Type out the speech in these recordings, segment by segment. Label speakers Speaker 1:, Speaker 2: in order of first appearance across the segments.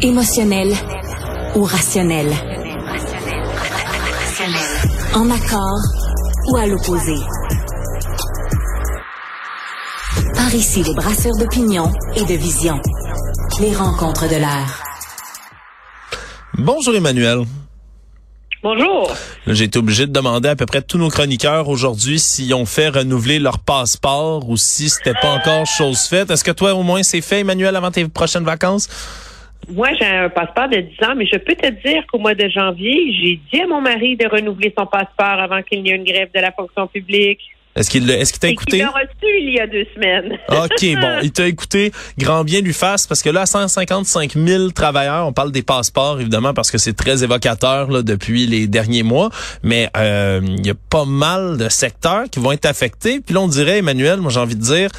Speaker 1: Émotionnel ou rationnel. En accord ou à l'opposé. Par ici, les brasseurs d'opinion et de vision. Les rencontres de l'air.
Speaker 2: Bonjour Emmanuel.
Speaker 3: Bonjour.
Speaker 2: J'ai été obligé de demander à peu près tous nos chroniqueurs aujourd'hui s'ils ont fait renouveler leur passeport ou si c'était pas encore chose faite. Est-ce que toi au moins c'est fait, Emmanuel, avant tes prochaines vacances?
Speaker 3: Moi, j'ai un passeport de 10 ans, mais je peux te dire qu'au mois de janvier, j'ai dit à mon mari de renouveler son passeport avant qu'il n'y ait une grève de la fonction publique.
Speaker 2: Est-ce qu'il est-ce qu'il t'a écouté?
Speaker 3: Il l'a reçu il y a deux semaines.
Speaker 2: OK, bon, il t'a écouté. Grand bien lui fasse, parce que là, 155 000 travailleurs, on parle des passeports, évidemment, parce que c'est très évocateur là, depuis les derniers mois, mais euh, il y a pas mal de secteurs qui vont être affectés. Puis là, on dirait, Emmanuel, moi j'ai envie de dire,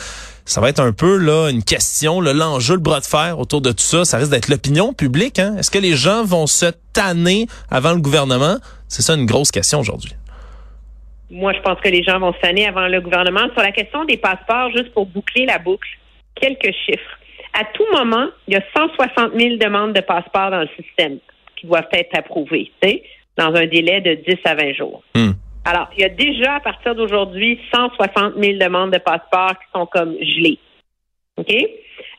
Speaker 2: ça va être un peu là une question, l'enjeu, le bras de fer autour de tout ça, ça risque d'être l'opinion publique. Hein? Est-ce que les gens vont se tanner avant le gouvernement? C'est ça une grosse question aujourd'hui.
Speaker 3: Moi, je pense que les gens vont se tanner avant le gouvernement. Sur la question des passeports, juste pour boucler la boucle, quelques chiffres. À tout moment, il y a 160 000 demandes de passeports dans le système qui doivent être approuvées, dans un délai de 10 à 20 jours.
Speaker 2: Hmm.
Speaker 3: Alors, il y a déjà, à partir d'aujourd'hui, 160 000 demandes de passeports qui sont comme gelées. OK?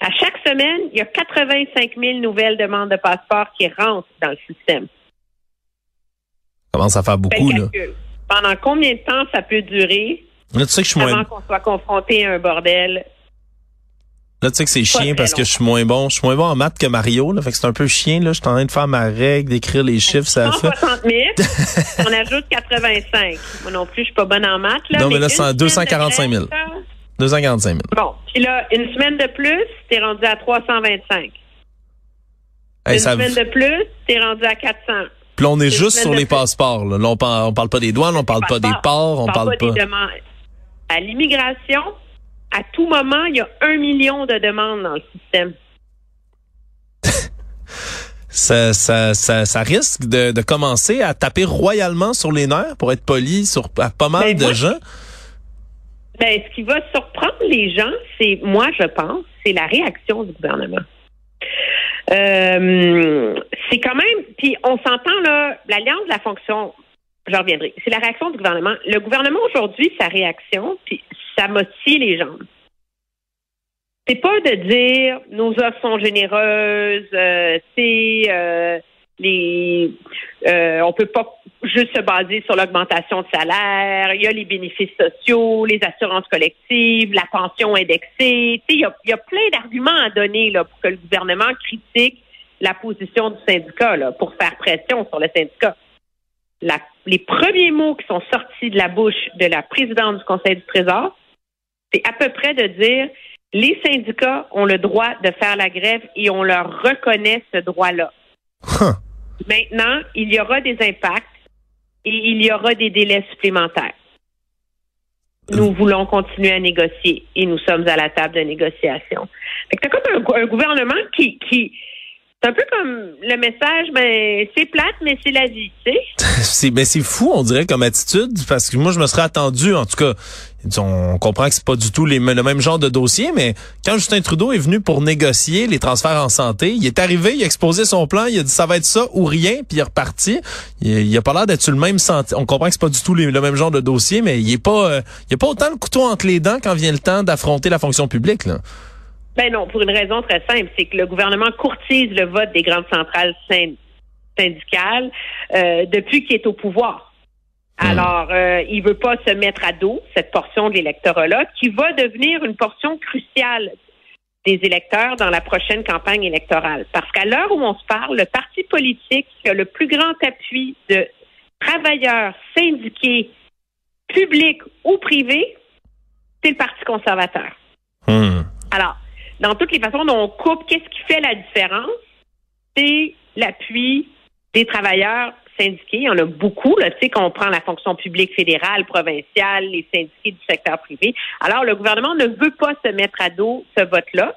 Speaker 3: À chaque semaine, il y a 85 000 nouvelles demandes de passeports qui rentrent dans le système.
Speaker 2: Commence à faire beaucoup, là.
Speaker 3: Pendant combien de temps ça peut durer
Speaker 2: là, tu sais que je suis
Speaker 3: avant qu'on soit confronté à un bordel?
Speaker 2: Là, tu sais que c'est chien parce que je suis moins bon. Je suis moins bon en maths que Mario, là. Fait que c'est un peu chien, là. Je suis en train de faire ma règle, d'écrire les chiffres, ça
Speaker 3: 160 000, on ajoute 85. Moi non plus, je suis pas bonne en maths, là.
Speaker 2: Non, mais, là, c'est 245 000. 245 000.
Speaker 3: Bon. Puis là, une semaine de plus, t'es rendu à 325.
Speaker 2: Hey,
Speaker 3: une
Speaker 2: ça...
Speaker 3: semaine de plus, t'es rendu à 400.
Speaker 2: Puis là, on est juste sur les passeports, là. là on, parle, on parle pas des douanes, on parle pas des ports, on, parle,
Speaker 3: pas. Des. À l'immigration, à tout moment, il y a un million de demandes dans le système.
Speaker 2: ça, ça, ça, ça, risque de, de, commencer à taper royalement sur les nerfs, pour être poli, sur à pas mal
Speaker 3: ben,
Speaker 2: de
Speaker 3: moi,
Speaker 2: gens.
Speaker 3: Ben, ce qui va surprendre les gens, c'est, moi, je pense, c'est la réaction du gouvernement. Euh, c'est quand même, puis on s'entend là, l'alliance de la fonction, j'en reviendrai, c'est la réaction du gouvernement. Le gouvernement aujourd'hui, sa réaction, puis ça motive les gens. C'est pas de dire nos offres sont généreuses, euh, c'est euh, les euh, on peut pas juste se baser sur l'augmentation de salaire, il y a les bénéfices sociaux, les assurances collectives, la pension indexée. Il y a, y a plein d'arguments à donner là, pour que le gouvernement critique la position du syndicat là, pour faire pression sur le syndicat. Les premiers mots qui sont sortis de la bouche de la présidente du Conseil du Trésor, c'est à peu près de dire les syndicats ont le droit de faire la grève et on leur reconnaît ce droit-là. Maintenant, il y aura des impacts et il y aura des délais supplémentaires. Nous voulons continuer à négocier et nous sommes à la table de négociation. C'est comme un, un, gouvernement qui, qui c'est un peu comme le message, ben c'est plate, mais c'est la vie, tu sais.
Speaker 2: c'est ben c'est fou, on dirait comme attitude, parce que moi je me serais attendu, en tout cas, on comprend que c'est pas du tout les, le même genre de dossier, mais quand Justin Trudeau est venu pour négocier les transferts en santé, il est arrivé, il a exposé son plan, il a dit ça va être ça ou rien, puis il est reparti. Il, il a pas l'air d'être sur le même senti. On comprend que c'est pas du tout les, le même genre de dossier, mais il est pas, euh, il a pas autant le couteau entre les dents quand vient le temps d'affronter la fonction publique là.
Speaker 3: Ben non, pour une raison très simple, c'est que le gouvernement courtise le vote des grandes centrales syndicales euh, depuis qu'il est au pouvoir. Alors, euh, il veut pas se mettre à dos cette portion de l'électorat-là, qui va devenir une portion cruciale des électeurs dans la prochaine campagne électorale. Parce qu'à l'heure où on se parle, le parti politique qui a le plus grand appui de travailleurs syndiqués, publics ou privés, c'est le Parti conservateur.
Speaker 2: Hmm.
Speaker 3: Alors, dans toutes les façons dont on coupe, qu'est-ce qui fait la différence? C'est l'appui des travailleurs syndiqués. Il y en a beaucoup, tu sais, qu'on prend la fonction publique fédérale, provinciale, les syndiqués du secteur privé. Alors, le gouvernement ne veut pas se mettre à dos ce vote-là.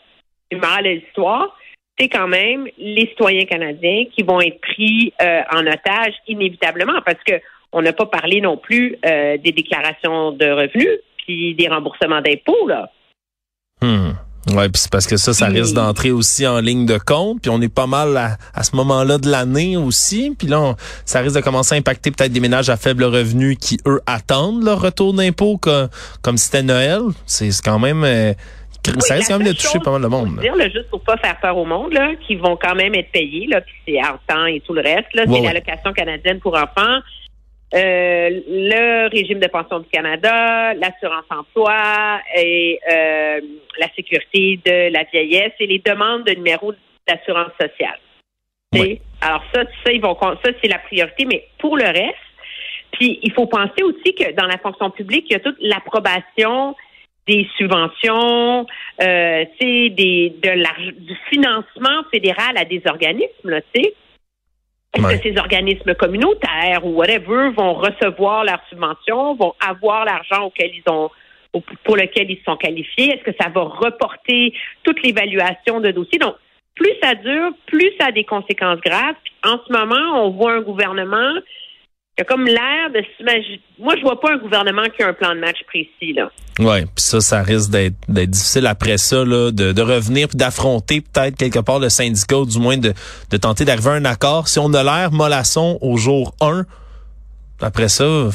Speaker 3: Le moral de l'histoire, c'est quand même les citoyens canadiens qui vont être pris euh, en otage inévitablement parce que on n'a pas parlé non plus euh, des déclarations de revenus puis des remboursements d'impôts, là.
Speaker 2: Hmm. Ouais, puis c'est parce que ça, ça risque d'entrer aussi en ligne de compte, puis on est pas mal à, ce moment-là de l'année aussi, puis là, ça risque de commencer à impacter peut-être des ménages à faible revenu qui eux attendent leur retour d'impôt comme, comme si c'était Noël. C'est quand même euh, ça risque quand même de toucher pas mal de monde.
Speaker 3: Dire, là, juste pour pas faire peur au monde, là, qui vont quand même être payés, là, puis c'est en temps et tout le reste. Là, c'est l'allocation canadienne pour enfants. Euh, le régime de pension du Canada, l'assurance emploi et euh, la sécurité de la vieillesse et les demandes de numéro d'assurance sociale. Alors ça, ça, ils vont ça, c'est la priorité, mais pour le reste, puis il faut penser aussi que dans la fonction publique, il y a toute l'approbation des subventions, euh, des de du financement fédéral à des organismes, là, tu sais. Est-ce que ces organismes communautaires ou whatever vont recevoir leurs subventions, vont avoir l'argent auquel ils ont pour lequel ils sont qualifiés? Est-ce que ça va reporter toute l'évaluation de dossiers? Donc, plus ça dure, plus ça a des conséquences graves. en ce moment, on voit un gouvernement il y a comme l'air de s'imaginer. Moi, je vois pas un gouvernement qui a un plan de match précis, là.
Speaker 2: Oui, puis ça, ça risque d'être difficile après ça, là, de, de revenir puis d'affronter peut-être quelque part le syndicat, ou du moins de, de tenter d'arriver à un accord. Si on a l'air mollasson au jour 1, après ça,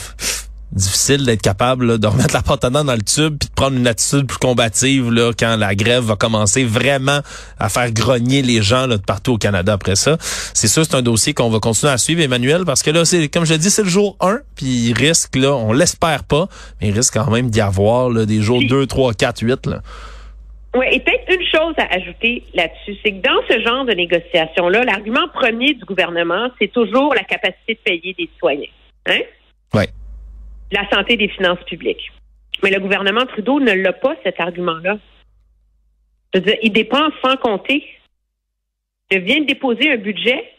Speaker 2: difficile d'être capable de remettre la porte dans le tube puis de prendre une attitude plus combative là, quand la grève va commencer vraiment à faire grogner les gens là, de partout au Canada après ça. C'est sûr, c'est un dossier qu'on va continuer à suivre, Emmanuel, parce que là, c'est comme je l'ai dit, c'est le jour 1, puis il risque, là, on l'espère pas, mais il risque quand même d'y avoir là, des jours 2, 3, 4, 8. Là.
Speaker 3: Oui, et peut-être une chose à ajouter là-dessus, c'est que dans ce genre de négociation-là, l'argument premier du gouvernement, c'est toujours la capacité de payer des citoyens. Hein?
Speaker 2: Oui
Speaker 3: la santé des finances publiques. Mais le gouvernement Trudeau ne l'a pas, cet argument-là. il dépense sans compter. Il vient de déposer un budget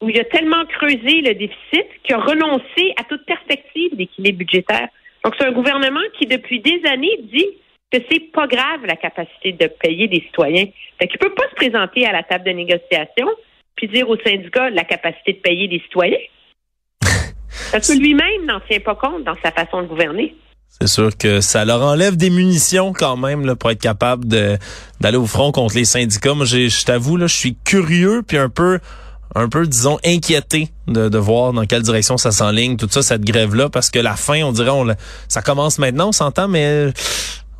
Speaker 3: où il a tellement creusé le déficit qu'il a renoncé à toute perspective d'équilibre budgétaire. Donc, c'est un gouvernement qui, depuis des années, dit que c'est pas grave la capacité de payer des citoyens. Fait qu'il peut pas se présenter à la table de négociation puis dire aux syndicats la capacité de payer des citoyens. Parce que lui-même n'en tient pas compte dans sa façon de gouverner.
Speaker 2: C'est sûr que ça leur enlève des munitions quand même là, pour être capable d'aller au front contre les syndicats. Moi, je t'avoue, là, je suis curieux puis un peu un peu, disons, inquiété de, de voir dans quelle direction ça s'enligne, tout ça, cette grève-là, parce que la fin, on dirait, on, ça commence maintenant, on s'entend, mais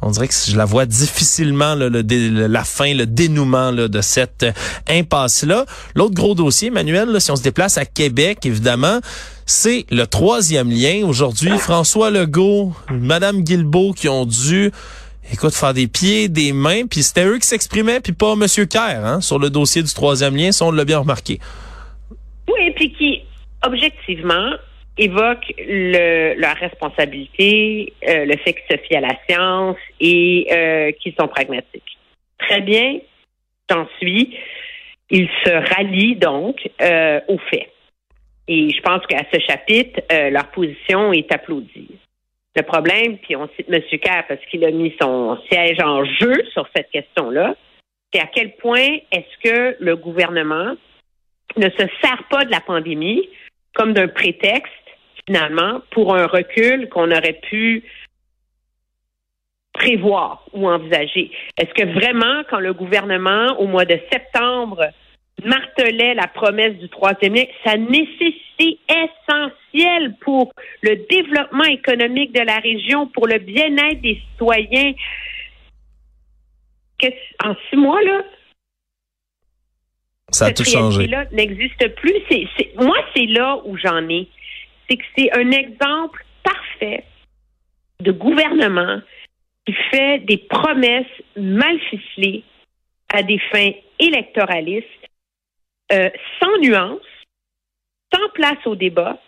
Speaker 2: on dirait que je la vois difficilement le, la fin, le dénouement de cette impasse-là. L'autre gros dossier, Manuel, si on se déplace à Québec, évidemment, c'est le troisième lien. Aujourd'hui, François Legault, Madame Guilbeault qui ont dû écoute, faire des pieds, des mains, puis c'était eux qui s'exprimaient, puis pas Monsieur Kerr, hein, sur le dossier du troisième lien, si on l'a bien remarqué.
Speaker 3: Oui, puis qui, objectivement, évoque le, leur responsabilité, euh, le fait qu'ils se fient à la science et euh, qu'ils sont pragmatiques. Très bien, j'en suis. Ils se rallient donc euh, aux faits. Et je pense qu'à ce chapitre, leur position est applaudie. Le problème, puis on cite M. Kerr parce qu'il a mis son siège en jeu sur cette question-là, c'est à quel point est-ce que le gouvernement ne se sert pas de la pandémie comme d'un prétexte finalement, pour un recul qu'on aurait pu prévoir ou envisager. Est-ce que vraiment, quand le gouvernement, au mois de septembre, martelait la promesse du troisième lien, sa nécessité essentielle pour le développement économique de la région, pour le bien-être des citoyens, en six mois, là,
Speaker 2: ça a tout changé.
Speaker 3: là n'existe plus. moi, c'est là où j'en ai c'est que c'est un exemple parfait de gouvernement qui fait des promesses mal ficelées à des fins électoralistes, euh, sans nuance, sans place au débat,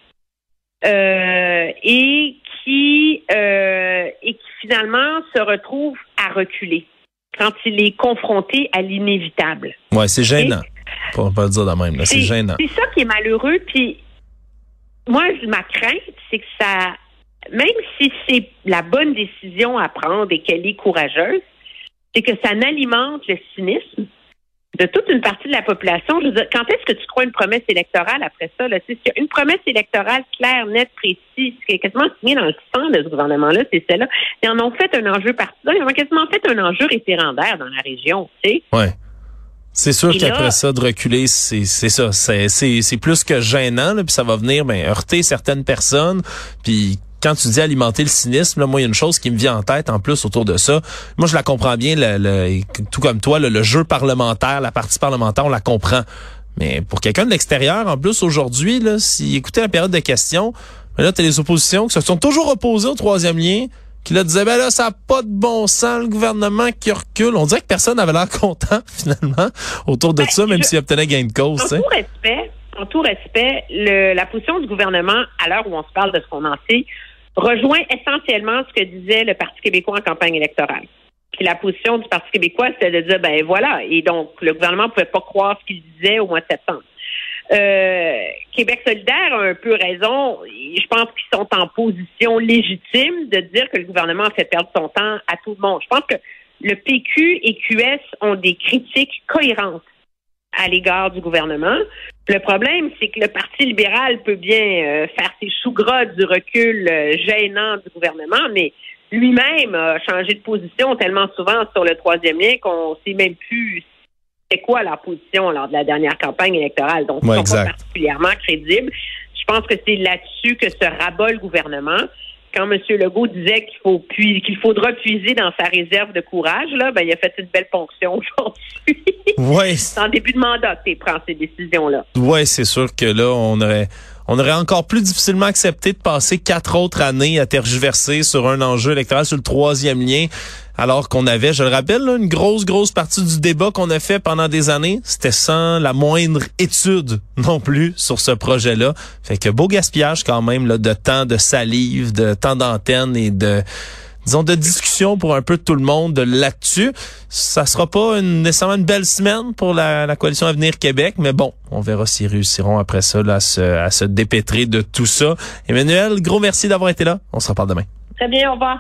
Speaker 3: euh, et qui euh, et qui finalement se retrouve à reculer quand il est confronté à l'inévitable.
Speaker 2: Ouais, c'est gênant. pour pas le dire de même, c'est gênant.
Speaker 3: C'est ça qui est malheureux. Puis moi, ma crainte, c'est que ça, même si c'est la bonne décision à prendre et qu'elle est courageuse, c'est que ça n'alimente le cynisme de toute une partie de la population. Je veux dire, quand est-ce que tu crois une promesse électorale après ça? Une promesse électorale claire, nette, précise, qui est quasiment signée dans le sang de ce gouvernement-là, c'est celle-là. Ils en ont fait un enjeu partisan, ils en ont quasiment fait un enjeu référendaire dans la région, tu sais.
Speaker 2: Ouais. C'est sûr qu'après ça, de reculer, c'est ça. C'est plus que gênant, puis ça va venir ben, heurter certaines personnes. Puis quand tu dis alimenter le cynisme, là, moi, il y a une chose qui me vient en tête en plus autour de ça. Moi, je la comprends bien, le, tout comme toi, le, jeu parlementaire, la partie parlementaire, on la comprend. Mais pour quelqu'un de l'extérieur, en plus, aujourd'hui, là, si écoutait la période de questions, ben là, tu as les oppositions qui se sont toujours opposées au troisième lien, qui là disaient, ben là, ça n'a pas de bon sens, le gouvernement qui recule. On dirait que personne n'avait l'air content, finalement, autour de ben, ça, même s'il obtenait gain de cause.
Speaker 3: En tout respect, en tout respect, le, la position du gouvernement, à l'heure où on se parle de ce qu'on en sait, rejoint essentiellement ce que disait le Parti québécois en campagne électorale. Puis la position du Parti québécois, c'était de dire, ben voilà, et donc le gouvernement ne pouvait pas croire ce qu'il disait au mois de septembre. Euh, Québec solidaire a un peu raison. Je pense qu'ils sont en position légitime de dire que le gouvernement fait perdre son temps à tout le monde. Je pense que le PQ et QS ont des critiques cohérentes à l'égard du gouvernement. Le problème, c'est que le Parti libéral peut bien euh, faire ses sous gras du recul euh, gênant du gouvernement, mais lui-même a changé de position tellement souvent sur le troisième lien qu'on sait même plus c'est quoi la position lors de la dernière campagne électorale? Donc, ouais, sont pas particulièrement crédibles. Je pense que c'est là-dessus que se rabat le gouvernement quand M. Legault disait qu'il faut qu'il faudra puiser dans sa réserve de courage, là, ben, il a fait une belle ponction aujourd'hui.
Speaker 2: Oui.
Speaker 3: C'est en début de mandat que tu prends ces décisions-là.
Speaker 2: Oui, c'est sûr que là, on aurait on aurait encore plus difficilement accepté de passer quatre autres années à tergiverser sur un enjeu électoral sur le troisième lien, alors qu'on avait, je le rappelle, une grosse, grosse partie du débat qu'on a fait pendant des années, c'était sans la moindre étude non plus sur ce projet-là. Fait que beau gaspillage quand même là, de temps, de salive, de temps d'antenne et de disons, de discussion pour un peu tout le monde là-dessus. Ça sera pas une, nécessairement une belle semaine pour la, la coalition Avenir Québec, mais bon, on verra s'ils réussiront après ça à, se, à se dépêtrer de tout ça. Emmanuel, gros merci d'avoir été là. On se reparle demain.
Speaker 3: Très bien, au revoir.